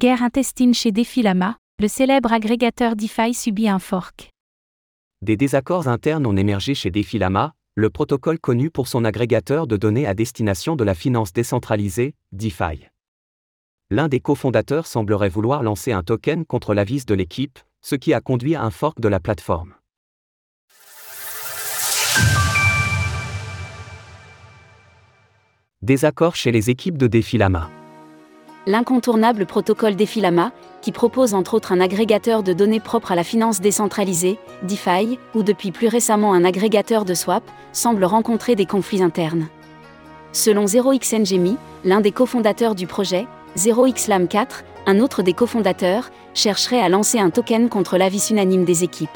Guerre intestine chez Defilama, le célèbre agrégateur DeFi subit un fork. Des désaccords internes ont émergé chez Defilama, le protocole connu pour son agrégateur de données à destination de la finance décentralisée, DeFi. L'un des cofondateurs semblerait vouloir lancer un token contre l'avis de l'équipe, ce qui a conduit à un fork de la plateforme. Désaccords chez les équipes de Defilama l'incontournable protocole Defilama, qui propose entre autres un agrégateur de données propre à la finance décentralisée, DeFi, ou depuis plus récemment un agrégateur de swap, semble rencontrer des conflits internes. Selon 0xNGMI, l'un des cofondateurs du projet, 0xLam4, un autre des cofondateurs, chercherait à lancer un token contre l'avis unanime des équipes.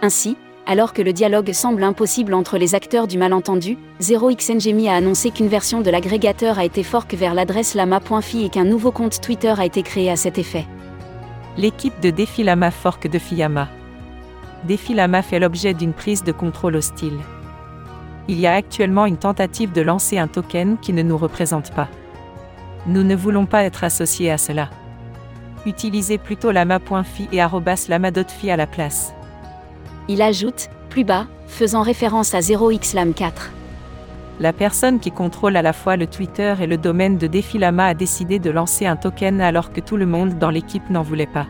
Ainsi, alors que le dialogue semble impossible entre les acteurs du malentendu, 0xNGMI a annoncé qu'une version de l'agrégateur a été fork vers l'adresse lama.fi et qu'un nouveau compte Twitter a été créé à cet effet. L'équipe de Defilama fork de Fiyama. Defilama fait l'objet d'une prise de contrôle hostile. Il y a actuellement une tentative de lancer un token qui ne nous représente pas. Nous ne voulons pas être associés à cela. Utilisez plutôt lama.fi et lama.fi à la place. Il ajoute, plus bas, faisant référence à 0xlam4. La personne qui contrôle à la fois le Twitter et le domaine de Defilama a décidé de lancer un token alors que tout le monde dans l'équipe n'en voulait pas.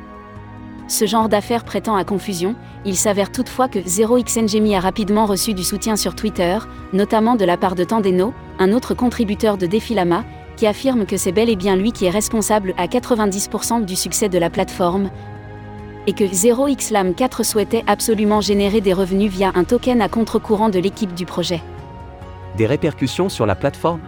Ce genre d'affaires prétend à confusion, il s'avère toutefois que 0xNGMI a rapidement reçu du soutien sur Twitter, notamment de la part de Tandeno, un autre contributeur de Defilama, qui affirme que c'est bel et bien lui qui est responsable à 90% du succès de la plateforme, et que 0xLam4 souhaitait absolument générer des revenus via un token à contre-courant de l'équipe du projet. Des répercussions sur la plateforme?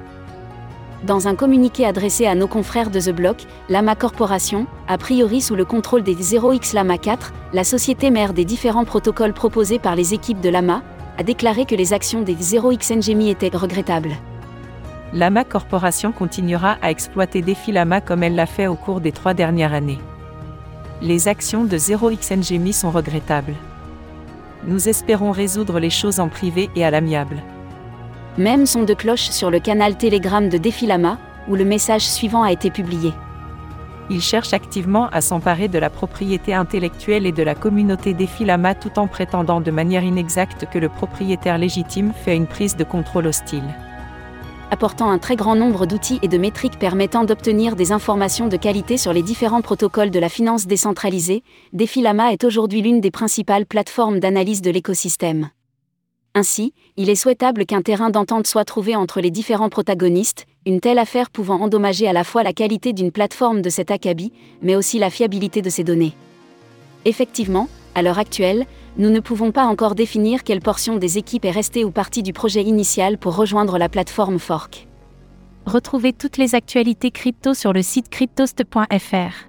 Dans un communiqué adressé à nos confrères de The Block, Lama Corporation, a priori sous le contrôle des 0xLama4, la société mère des différents protocoles proposés par les équipes de Lama, a déclaré que les actions des 0xNGMI étaient regrettables. Lama Corporation continuera à exploiter Défi Lama comme elle l'a fait au cours des trois dernières années les actions de 0xNGMI sont regrettables. Nous espérons résoudre les choses en privé et à l'amiable. Même son de cloche sur le canal Telegram de Defilama, où le message suivant a été publié. Il cherche activement à s'emparer de la propriété intellectuelle et de la communauté Defilama tout en prétendant de manière inexacte que le propriétaire légitime fait une prise de contrôle hostile apportant un très grand nombre d'outils et de métriques permettant d'obtenir des informations de qualité sur les différents protocoles de la finance décentralisée, Defilama est aujourd'hui l'une des principales plateformes d'analyse de l'écosystème. Ainsi, il est souhaitable qu'un terrain d'entente soit trouvé entre les différents protagonistes, une telle affaire pouvant endommager à la fois la qualité d'une plateforme de cet acabit, mais aussi la fiabilité de ses données. Effectivement, à l'heure actuelle, nous ne pouvons pas encore définir quelle portion des équipes est restée ou partie du projet initial pour rejoindre la plateforme Fork. Retrouvez toutes les actualités crypto sur le site cryptost.fr.